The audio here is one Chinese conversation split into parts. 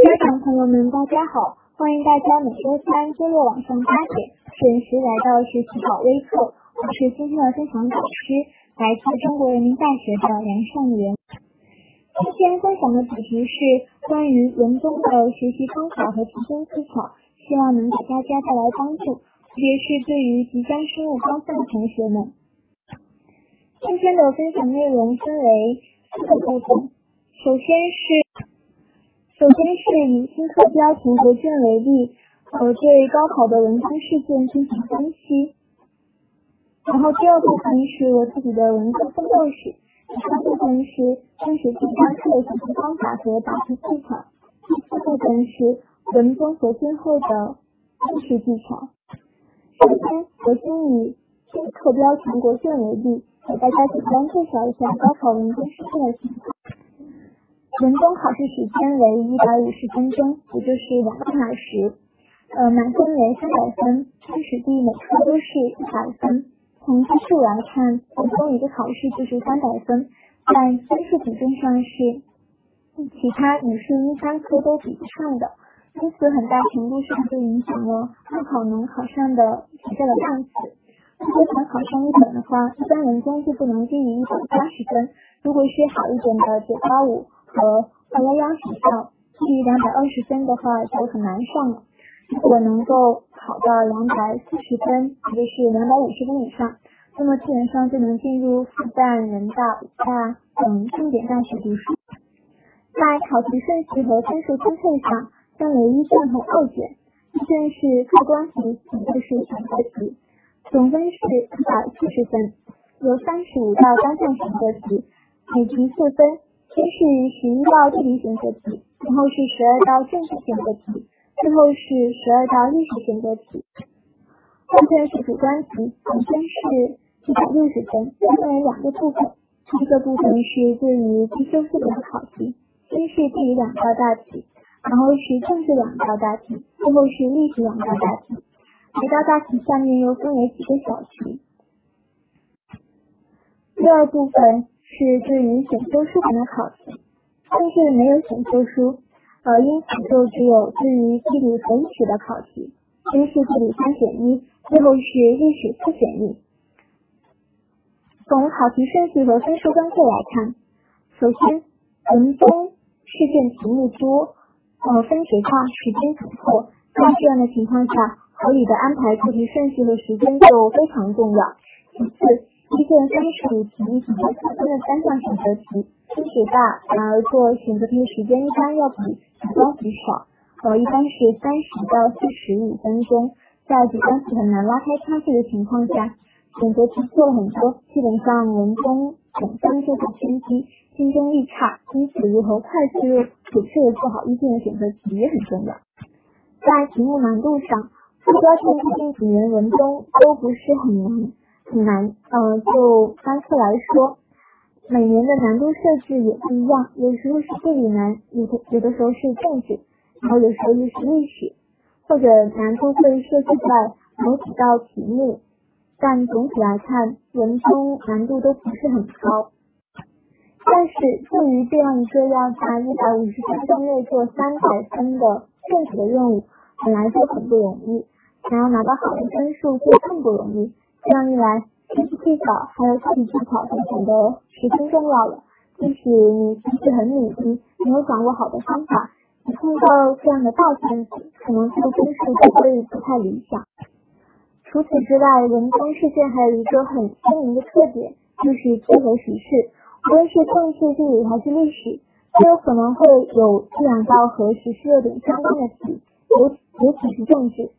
家长朋友们，大家好！欢迎大家每周三、周六晚上八点准时来到学习宝微课，我是今天的分享导师，来自中国人民大学的梁尚元。今天分享的主题是关于文综的学习方法和提升技巧，希望能给大家带来帮助，特别是对于即将升入高三的同学们。今天的分享内容分为四个部分，首先是首先是以新课标全国卷为例，呃，对高考的文综试卷进行分析。然后第二部分是我自己的文综奋斗史，第三部分是真实题单课的学习方法和答题技巧，第四部分是文综核心后的真实技巧。首先，我先以新课标全国卷为例。给大家简单介绍一下高考文综试卷的情况。文综考试时间为一百五十分钟，也就是两个小时。呃，满分为三百分，真实题每科都是一百分。从分数来看，文综一个考试就是三百分，在分数比重上是其他语数英三科都比不上的，因此很大程度上就影响了高考能考上的学校的档次。如果想考上一本的话，一般文综就不能低于一百八十分。如果是好一点的九八五和二幺幺学校，低于两百二十分的话就很难上了。如果能够考到两百四十分，也就是两百五十分以上，那么基本上就能进入复旦、人大、武大等重点大学读书。在考题顺序和分数分配上，分为一卷和二卷。一卷是客观题，一卷是选择题。总分是一百四十分，由三十五道单项选择题，每题四分，先是十一道地理选择题，然后是十二道政治选择题，最后是十二道历史选择题。后卷是主观题，总分是一百六十分，分为两个部分。第一个部分是对于必修课的考题，先是地理两道大题，然后是政治两道大题，最后是历史两道大题。每道大题下面又分为几个小题。第二部分是对于选修书本的考题，但是没有选修书，呃，因此就只有对于地理和历史的考题，先是地理三选一，最后是历史四选一。从考题顺序和分数分配来看，首先文综试卷题目多，呃，分解大，时间紧迫，在这样的情况下。合理的安排出题顺序和时间就非常重要。其次，一卷三十五题比较四分的单项选择题，分数大，然而做选择题的时间一般要比主观题少，呃，一般是三十到四十五分钟。在主观题很难拉开差距的情况下，选择题做了很多，基本上文综总分就会偏低，竞争力差。因此，如何快速准确的做好一卷的选择题也很重要。在题目难度上，副标题最近几年文综都不是很难，很难。呃，就单科来说，每年的难度设置也不一样，有时候是地理难，有的有的时候是政治，然后有时候又是历史，或者难度会设置在某几道题目。但总体来看，文综难度都不是很高。但是对于这样一个要在一百五十分钟内做三百分的政治的任务，本来就很不容易。想要拿到好的分数就更不容易，这样一来，学习技巧还有答题技巧就显得十分重要了。即使你平时很努力，没有掌握好的方法，你碰到这样的大圈子，可能这个分数就会不太理想。除此之外，文综试卷还有一个很鲜明的特点，就是结合时事，无论是政治、地理还是历史，都有可能会有这两道和时事热点相关的题，尤尤其是政治。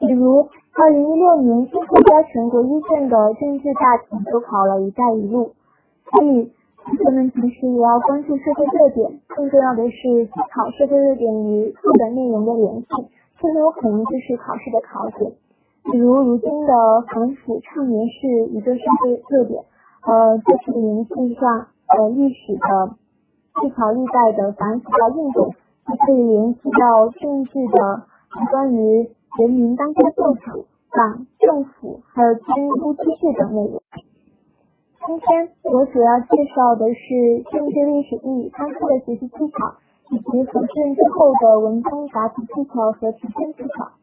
比如，二零一六年新课标全国一卷的政治大题就考了一带一路，所以同学们平时也要关注社会热点，更重要的是思考社会热点与课本内容的联系，这很有可能就是考试的考点。比如，如今的反腐倡廉是一个社会热点，呃，就是联系上呃历史的历朝历代的反腐的运动，也可以联系到政治的关于。人民当家作主，党政府还有监督机制等内容。今天我主要介绍的是政治历史地理三科的学习技巧，以及考试之后的文综答题技巧和提升技巧。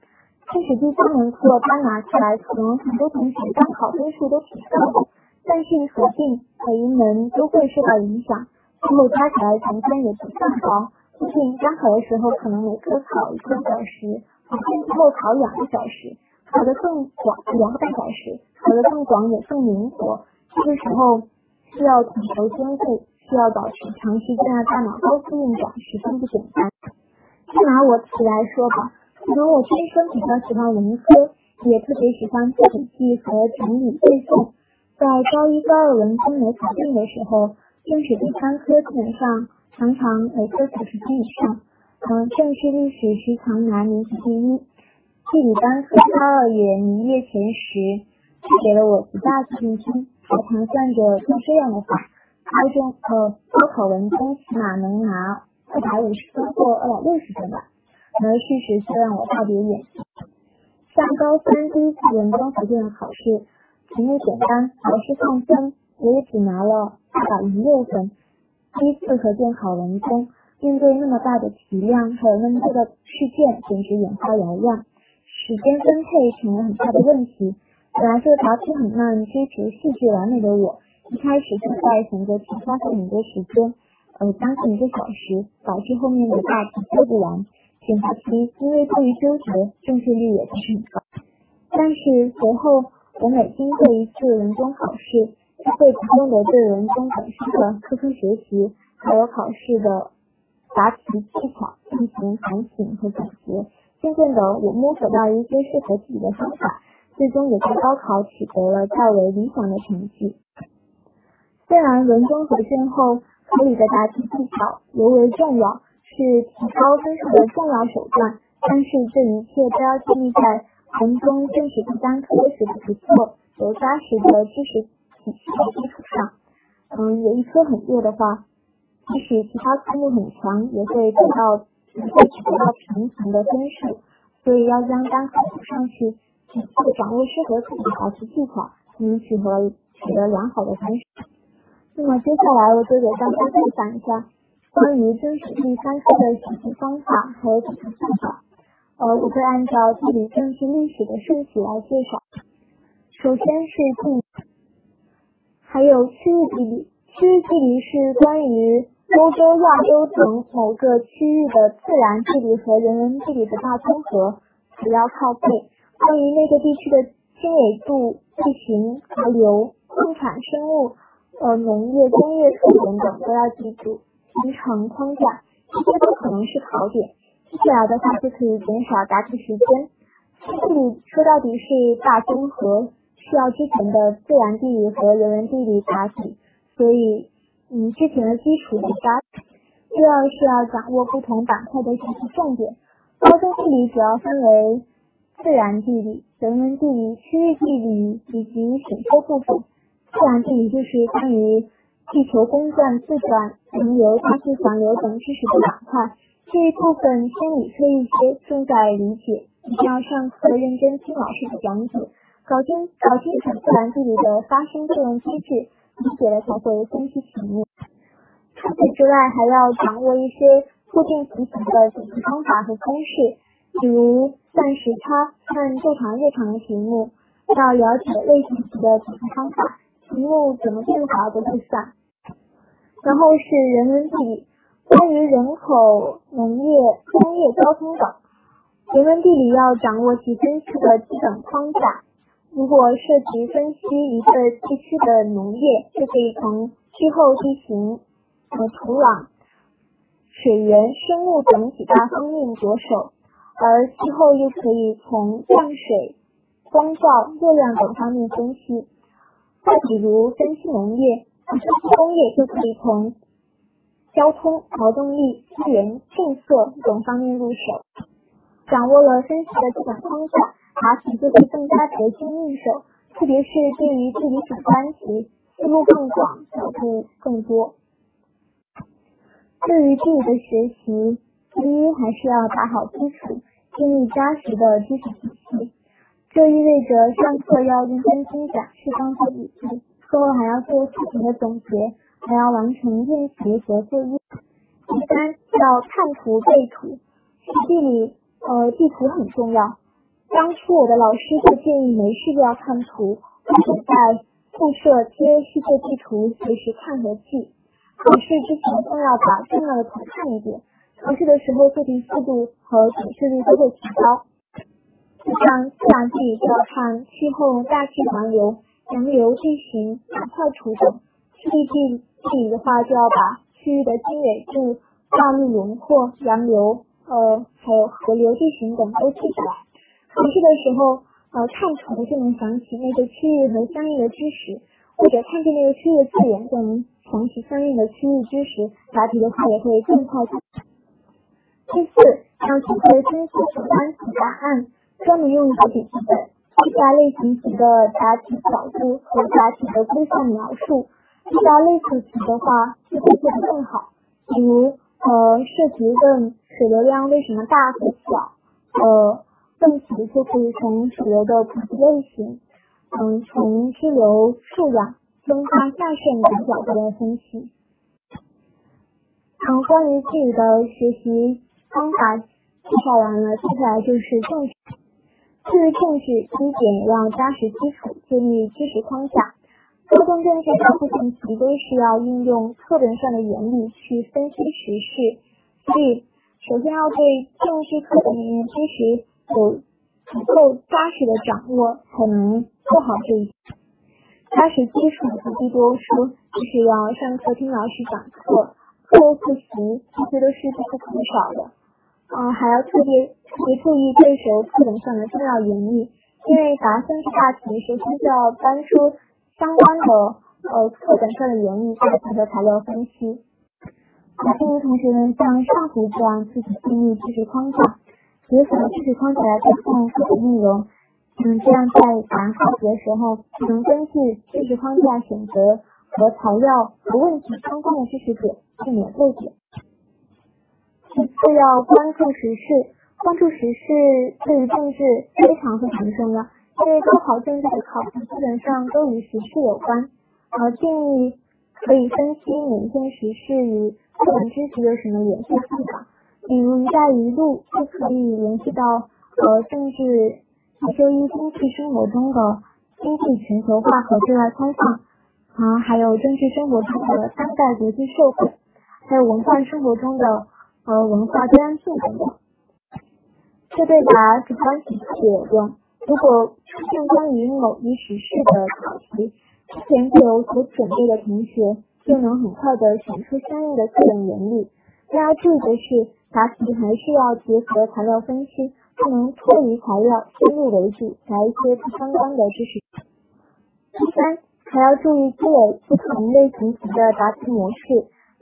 历史第三门课单拿出来，可能很多同学单考分数都挺高的，但是合并每一门都会受到影响，最后加起来成分也不算高。毕竟单考的时候可能每科考一个小时，之后考两个小时，考得更广两个半小时，考得更广也更灵活。这个时候需要统筹兼顾，需要保持长时间的大脑高速运转，十分不简单。就拿我自己来说吧，可能我天生比较喜欢文科，也特别喜欢做笔记和整理背诵。在高一、高二文综没考定的时候，政史第三科基本上常常每科九十分以上。嗯，政治历史时常拿名次第一，地理单科高二也名列前十，给了我极大信心。还盘算着用这样的话，高中呃高考文综起码能拿二百五十分或二百六十分吧。而事实却让我大跌眼镜。像高三第一次文综合卷考试，题目简单，老师放分，我也只拿了二百零六分。第一次合卷考文综，面对那么大的题量，还有那么多的事件，简直眼花缭乱，时间分配成了很大的问题。本来是个答题很慢、追求细致完美的我，一开始就在选择题花费很多时间，呃，将近一个小时，导致后面的大题做不完。选择题因为过于纠结，正确率也不是很高。但是随后我每经过一次文综考试，就会主动的对文综本身的科科学习，还有考试的答题技巧进行反省和总结。渐渐的，我摸索到一些适合自己的方法。最终也在高考取得了较为理想的成绩。虽然文综合卷后合理的答题技巧尤为重要，是提高分数的重要手段，但是这一切都要建立在文综政史第三科学的不错、有扎实的知识体系的基础上。嗯，有一科很弱的话，即使其他科目很强，也会得到也会取得到平衡的分数。所以要将单科补上去。只会掌握适合自己的考试技巧，才能取得取得良好的分数。那么接下来我就给大家分享一下关于真史第三科的学习方法和解题技巧。呃，我会按照地理、政治、历史的顺序来介绍。首先是地理，还有区域地理。区域地理是关于欧洲、亚洲等某个区域的自然地理和人文地理的大综合，主要靠背。关于那个地区的经纬度、地形、河流、矿产、生物、呃农业、工业特点等都要记住，形成框架，这些都可能是考点。记下来的话就可以减少答题时间。地理说到底是大综合，需要之前的自然地理和人文地理答题，所以嗯之前的基础得扎。第二是要掌握不同板块的学习重点。高中地理主要分为。自然地理、人文地理、区域地理以及选修部分。自然地理就是关于地球公转、自转、洋流、大气环流等知识的板块。这一部分偏理科一些，重在理解，一定要上课认真听老师的讲解，搞清搞清楚自然地理的发生作用机制，理解了才会分析题目。除此之外，还要掌握一些固定题型的解题方法和公式。比如算时差、看正常、日常的题目，要了解类型题的解题方法，题目怎么变化都计算。然后是人文地理，关于人口、农业、工业、交通等，人文地理要掌握其分析的基本框架。如果涉及分析一个地区的农业，就可以从气候、地形、和土壤、水源、生物等几大方面着手。而气候又可以从降水、光照、热量等方面分析。再比如分析农业、分析工业，就可以从交通、劳动力、资源、政策等方面入手。掌握了分析的基本框架，答题就会更加得心应手。特别是对于地理主观题，思路更广，角度更多。对于地理的学习。第一，还是要打好基础，建立扎实的知识体系。这意味着上课要认真听讲，适当做笔记，课后还要做课程的总结，还要完成练习和作业。第三，要看图背图。地理，呃，地图很重要。当初我的老师就建议没事就要看图，或者在宿舍贴世界地图，随时看和记。考试之前更要把重要的图看一遍。考试的时候做题速度和准确率都会提高。像自然地理就要看气候、大气环流、洋流、地形、板块图等。地理地理的话，就要把区域的经纬度、大陆轮廓、洋流，呃，还有河流地形等都记下来。考试的时候，呃，看图就能想起那个区域和相应的知识，或者看见那个区域的字眼就能想起相应的区域知识，答题的话也会更快。第四，要学会分析主观题答案，专门用一个笔记本，记下类型题的答题角度和答题的规范描述。遇到类似题的话，就会做得更好。比如，呃，涉及问水流量为什么大和小，呃。问题就可以从水流的普及类型，嗯，从支流、数量、增加、下渗等角度来分析。嗯，关于自己的学习方法介绍完了，接下来就是政治。对于政治，第一点要扎实基础，建立知识框架。高中政治大部分题都是要运用课本上的原理去分析时事，所以首先要对政治课本里面知识。有足够扎实的掌握，才能做好这一扎实基础不必多说，就是要上课听老师讲课，课后复习，这些都是必不可少的。嗯，还要特别特别注意背熟课本上的重要原理，因为答三十大题，首先就要搬出相关的呃课本上的原理，再结合材料分析。建议同学们像上回这样自己建立知识框架。结合知识框架来推算课本内容，嗯，这样在答考题的时候，能根据知识框架选择和材料和问题相关的知识点，避免漏点。其次要关注时事，关注时事对于政治非常非常重要，因为高考政治的考题基本上都与时事有关，呃，建议可以分析每一件时事与课本知识有什么联系地方。比如“一带一路”就可以联系到呃政治一就一经济生活中的经济全球化和对外开放啊，还有政治生活中的当代国际社会，还有文化生活中的呃文化多样性等等。这对答主观题特别有用。如果出现关于某一时事的考题，之前就有所准备的同学就能很快的选出相应的课本原理。大家注意的是。答题还是要结合材料分析，不能脱离材料，先入为主，答一些不相关的知识。第三，还要注意积累不同类型题的答题模式，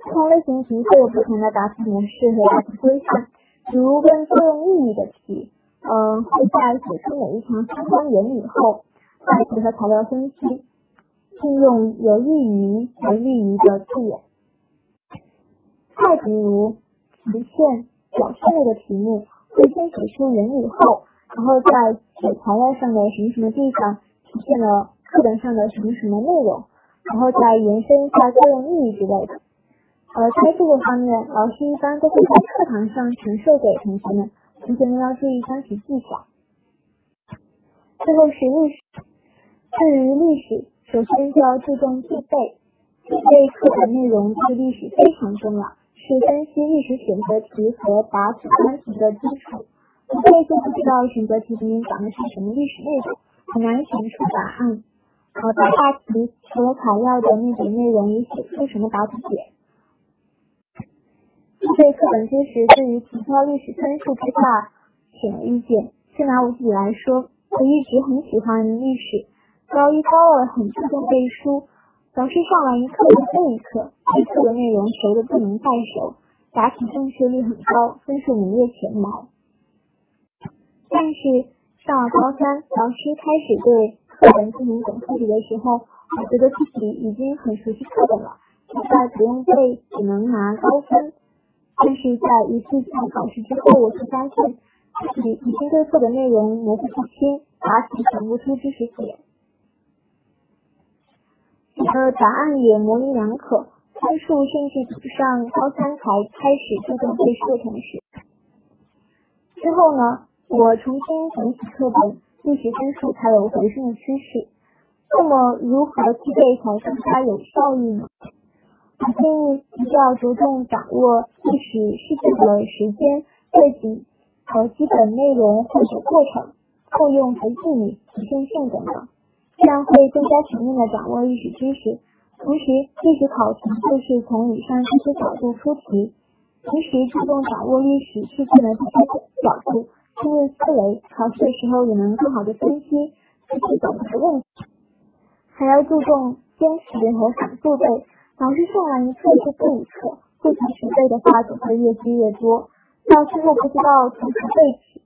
不同类型题会有不同的答题模式和答题规范。比如问作用意义的题，嗯，会在写出每一条相关原理后，再结合材料分析，运用有利于、有利于的字眼。再比如。实现表现类的题目，会先写出原理后，然后在写材料上的什么什么地方体现了课本上的什么什么内容，然后再延伸一下作用意义之类的。呃，在这个方面，老师一般都会在课堂上传授给同学们，同学们要注意将其记下。最后是历史，对于历史，首先就要注重记背，记背课本内容对历史非常重要。是分析历史选择题和答主观题的基础，不会就不知道选择题里面讲的是什么历史内容，很难选出答案。呃，答大题除了材料的那种内容，也写出什么答题点。对课本知识对于提高历史分数之大，显而易见。就拿我自己来说，我一直很喜欢历史，高一高二很注重背书。老师上完一课就背一课，一课的内容熟的不能再熟，答题正确率很高，分数名列前茅。但是上了高三，老师开始对课本进行总复习的时候，我觉得自己已经很熟悉课本了，现在不用背也能拿高分。但是在一次次考试之后，我却发现自己已经对课本内容模糊不清，答题想不出知识点。的答案也模棱两可，分数甚至比不上高三才开始注重背书的同学。之后呢，我重新整理课本，历史分数才有回升的趋势。那么，如何记背才更加有效率呢？我建议一定要着重掌握历史事件的时间、背景和基本内容或者过程、后用和意义、局限性等等，这样会更加全面的掌握历史知识。同时，历史考题就是从以上这些角度出题，平时注重掌握历史事件的这些角度，进入思维，考试的时候也能更好的分析自己懂的问题。还要注重坚持和反复背，老师上完一课就背一课，不及时背的话总会越积越多，到最后不知道从何背起。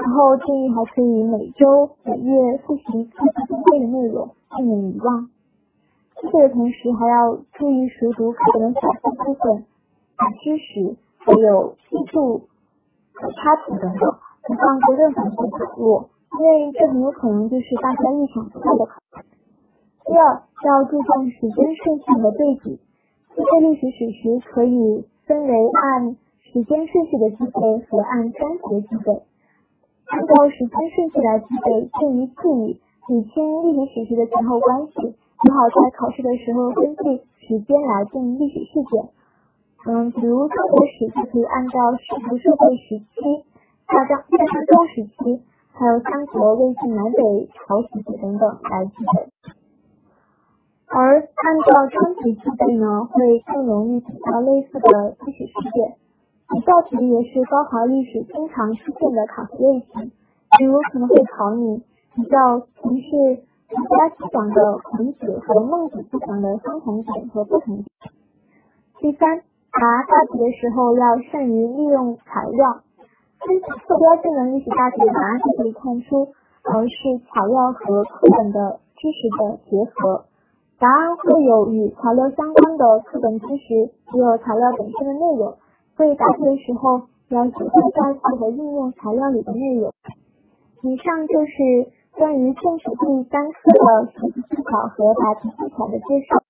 然后建议还可以每周、每月复习课本背的内容，避免遗忘。记背的同时还要注意熟读课本的小部分，知识还有记住插图等等，不放过任何一个角落，因为这很有可能就是大家意想不到的考。第二，要注重时间顺序和对比。记背历史史实可以分为按时间顺序的记背和按章节记背。按照时间顺序来记背，便于记忆，理清历史史实的前后关系，也好在考试的时候根据时间来定历史事件。嗯，比如中国史就可以按照世俗社会时期、夏商夏商周时期，还有三国、魏晋南北朝时期等等来记背。而按照章节记背呢，会更容易比较类似的历史事件。比较题也是高考历史经常出现的考题类型，比如可能会考你比较从事儒家思想的孔子和孟子思想的相同点和不同点。第三，答大题的时候要善于利用材料，分析课标性的历史大题的答案就可以看出，而是材料和课本的知识的结合。答案会有与材料相关的课本知识，也有材料本身的内容。所以答题的时候要学会概括和应用材料里的内容。以上就是关于政史第三科的学习技巧和答题技巧的介绍。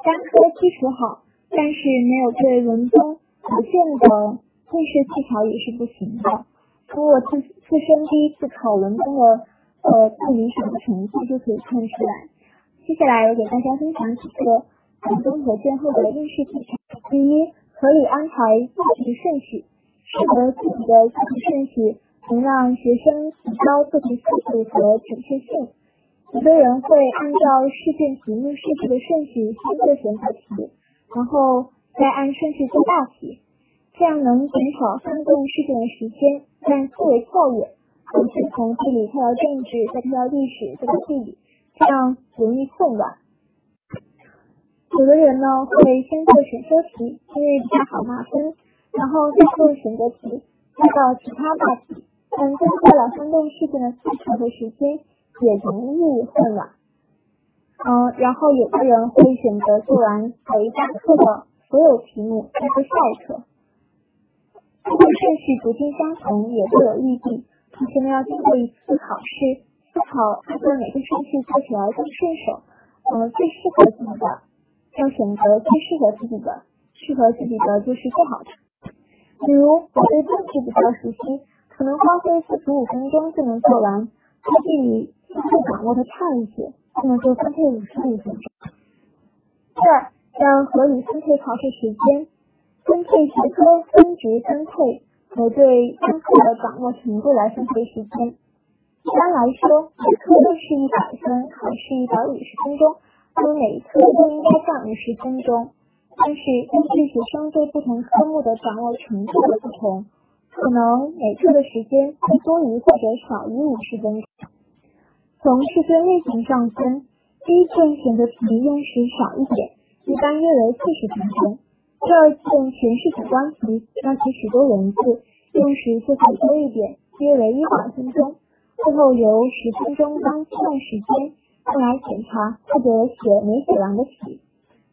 单科基础好，但是没有对文综不见的应试技巧也是不行的。从我自自身第一次考文综的呃不理想的成绩就可以看出来。接下来我给大家分享几个文综和卷后的应试技巧。第一，合理安排做题顺序，适合自己的做题顺序能让学生提高做题速度和准确性。有的人会按照试卷题目设置的顺序先做选择题，然后再按顺序做大题，这样能减少翻动试卷的时间，让思维跳跃，而是从地理跳到政治，再跳到历史，再到地理。这样容易混乱。有的人呢会先做选修题，因为比较好拿分，然后再做选择题，再到其他大题，但增加了翻动试卷的次数和时间，也容易混乱。嗯，然后有的人会选择做完每一大课的所有题目，再做下一课。如果顺序不尽相同，也会有利弊。同学们要经过一次考试。思考按照哪个顺序做起来更顺手，嗯，最适合自己的，要选择最适合自己的，适合自己的就是最好的。比如我对政治比较熟悉，可能花费四十五分钟就能做完；对地理相对掌握的差一些，那么就分配五十五分钟。第二，要合理分配考试时间，分配学科分值分配和对单课的掌握程度来分配时间。一般来说，每科都是一百分，考试一百五十分钟，每一科都应该占五十分钟。但是根据学生对不同科目的掌握程度的不同，可能每课的时间会多于或者少于五十分钟。从试卷类型上分，第一卷选择题用时少一点，一般约为四十分钟；第二卷全是主观题，要写许多文字，用时就会多一点，约为一百分钟。最后由十分钟当计算时间用来检查或者写没写完的题，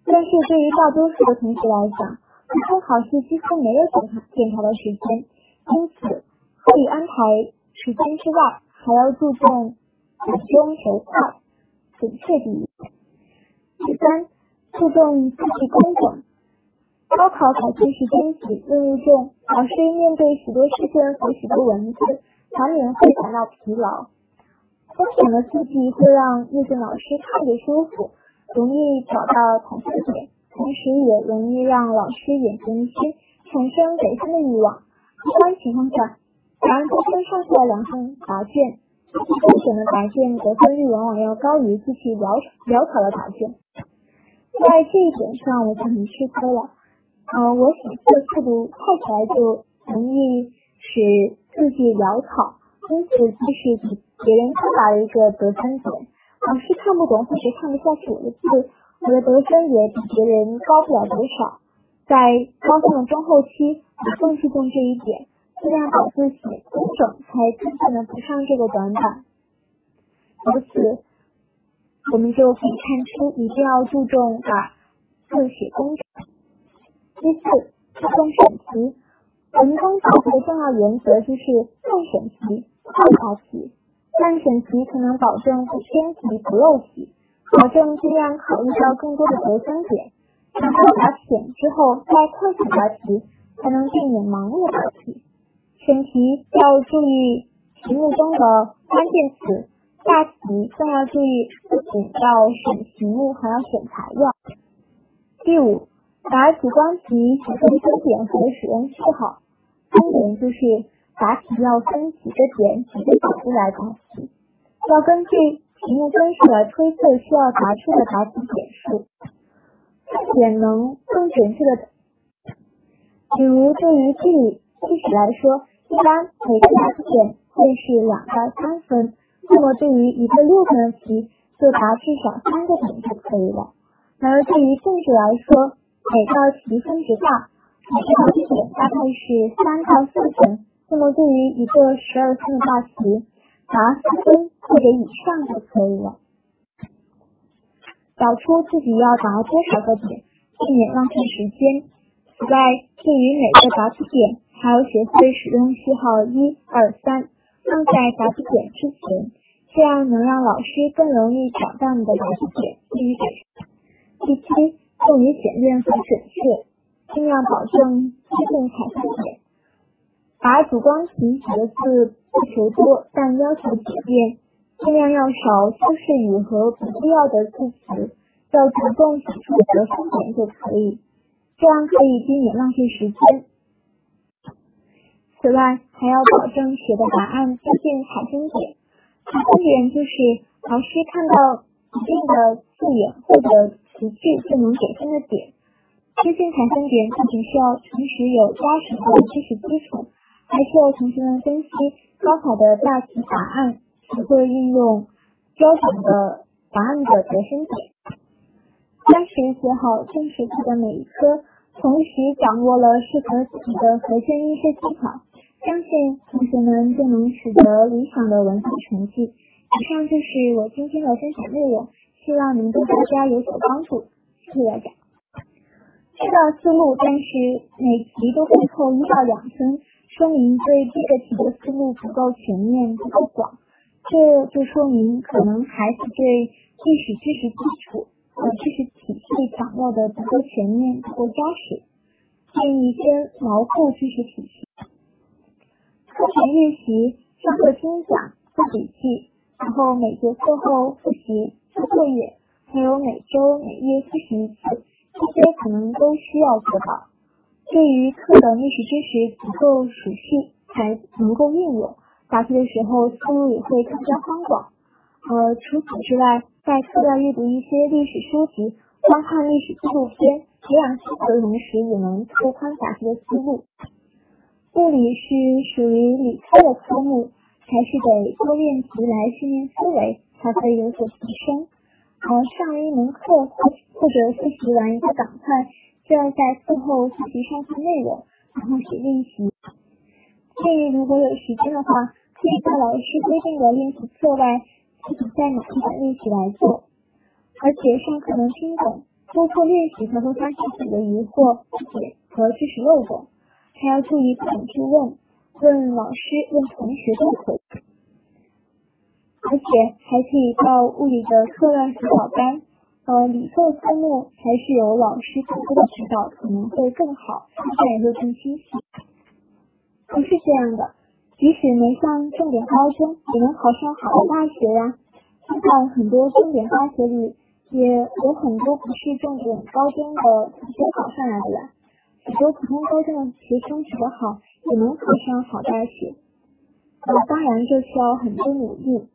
但是对于大多数的同学来讲，普通考试几乎没有检查检查的时间，因此合理安排时间之外，还要注重集中、求快、准确第一。第三，注重字迹工整。高考考试时间紧，任务重，老师面对许多试卷和许多文字，难免会感到疲劳。工整的字迹会让阅卷老师看着舒服，容易找到统分点，同时也容易让老师眼前一新，产生得分的欲望。一般情况下，答案多分上下两份答卷，字迹工整的答卷得分率往往要高于字迹潦潦草的答卷。在这一点上，我就很吃亏了。呃，我写字速度快起来就容易使字迹潦草，因此即使比别人更大的一个得分点，老师看不懂或者看不下去我的字，我的得分也比别人高不了多少。在高中的中后期，我更注重这一点，尽量把字写工整，才真正的补上这个短板。由此，我们就可以看出，一定要注重把字写工整。第四，注重审题。文中考题的重要原则就是重审题、快答题。慢审题可能保证不偏题、不漏题，保证尽量考虑到更多的得分点。然后答浅之后再快速答题，才能避免盲目答题。审题要注意题目中的关键词，大题更要注意不仅要选题目，还要选材料。第五。答主观题写出分点和使用序号。分点就是答题要分几个点、几个角度来答题，要根据题目分数来推测需要答出的答题点数。分点能更准确的，比如对于地理、历史来说，一般每个答题点会是两到三分，那么对于一个六分的题，就答至少三个点就可以了。然而对于政治来说，每道题分值大，每个答题点大概是三到四分。那么对于一个十二分的大题，答四分或者以上就可以了。找出自己要答多少个点，避免浪费时间。此外，对于每个答题点，还要学会使用序号一、二、三，放在答题点之前，这样能让老师更容易找到你的答题点，第七。用于简练和准确，尽量保证接近采分点。把主观题写的字不求多，但要求简便，尽量要少修饰语和不必要的字词，要着重写出得分点就可以，这样可以避免浪费时间。此外，还要保证写的答案接近采分点。采分点就是老师看到一定的字眼或者。词句就能给分的点，接近采分点不仅需要平时有扎实的知识基础，还需要同学们分析高考的大题答案，学会运用标准的答案的得分点。扎实学好正式题的每一科，同时掌握了适合自己的和弦音式技巧，相信同学们就能取得理想的文化成绩。以上就是我今天的分享内容。希望能对大家有所帮助，谢谢大家。知道思路，但是每题都会扣一到两分，说明对这个题的思路不够全面、不够广，这就说明可能孩子对历史知识基础和知识体系掌握的不够全面、不够扎实，建议先牢固知识体系。课前预习，上课听讲、做笔记，然后每节课后复习。做作业，还有每周每月复习一次，这些可能都需要做到。对于课的历史知识足够熟悉，才能够运用，答题的时候思路也会更加宽广。呃，除此之外，在课外阅读一些历史书籍，观看历史纪录片，培养知识的同时，也能拓宽答题的思路。物理是属于理科的科目，还是得多练习来训练思维。才会有所提升。而上一门课或者复习完一个板块，需要在课后复习上课内容，然后写练习。建议如果有时间的话，可以在老师规定的练习课外，自己再买一本练习来做。而且上课能听懂，多做练习才会发现自己的疑惑、不解和知识漏洞。还要注意不懂就问，问老师、问同学都可以。而且还可以报物理的课外辅导班，呃，理科科目还是有老师更多的指导可能会更好，发现也会更清晰。不是这样的，即使没上重点高中，也能考上好的大学呀。现在很多重点大学里，也有很多不是重点高中的同学考上来的呀。很多普通高中的学生学得好，也能考上好大学。呃，当然这需要很多努力。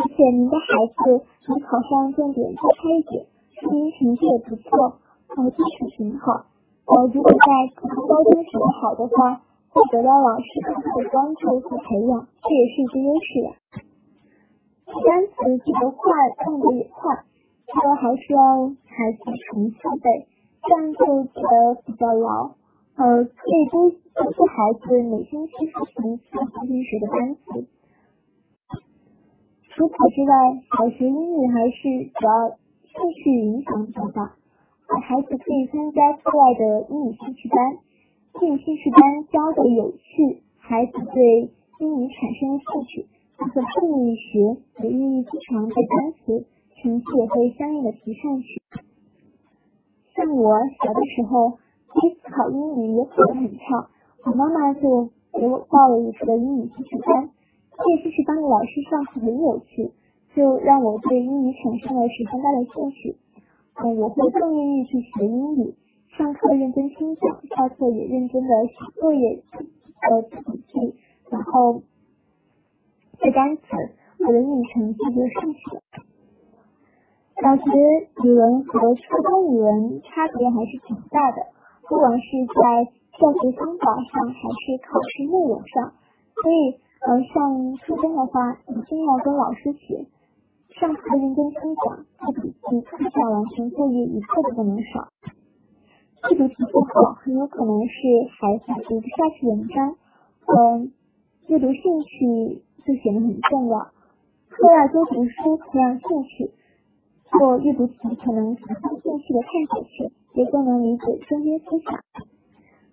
而且您的孩子能考上重点再差一点，说明成绩也不错，呃，基础挺好。呃，如果在普通高中学得好的话，会得到老师更多的关注和培养，这也是一个优势呀。单词记得快，忘得也快，这个还是要孩子重复背，这样就记得比较牢。呃，可以多督促孩子每星期复习一次平时的单词。除此之外，小学英语还是主要兴趣影响比较大。孩子可以参加课外的英语兴趣班，英语兴趣班教的有趣，孩子对英语产生了兴趣，他会更愿意学，也愿意经常背单词，成绩也会相应的提上去。像我小的时候，第一次考英语也考得很差，我妈妈就给我报了一个英语兴趣班。这兴趣班的老师上课很有趣，就让我对英语产生了十分大的兴趣。嗯，我会更愿意去学英语，上课认真听讲，下课也认真的写作业、呃记笔记，然后背单词，我的英语成绩就上去了。小学语文和初中语文差别还是挺大的，不管是在教学方法上，还是考试内容上，所以。而上初中的话，一定要跟老师学，上课认真听讲，做笔记，课下完成作业一个都不能少。阅读题不好，很有可能是孩子读不下去文章，嗯，阅读兴趣就显得很重要。课外多读书，培养兴趣，做阅读题可能提升兴趣的探索性，也更能理解中间思想。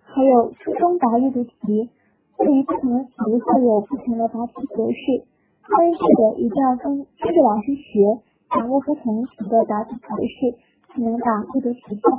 还有初中答阅读题。对于不同的题会有不同的答题格式，关于这个一定要跟跟着老师学，掌握不同题的答题格式，才能把阅读题做好。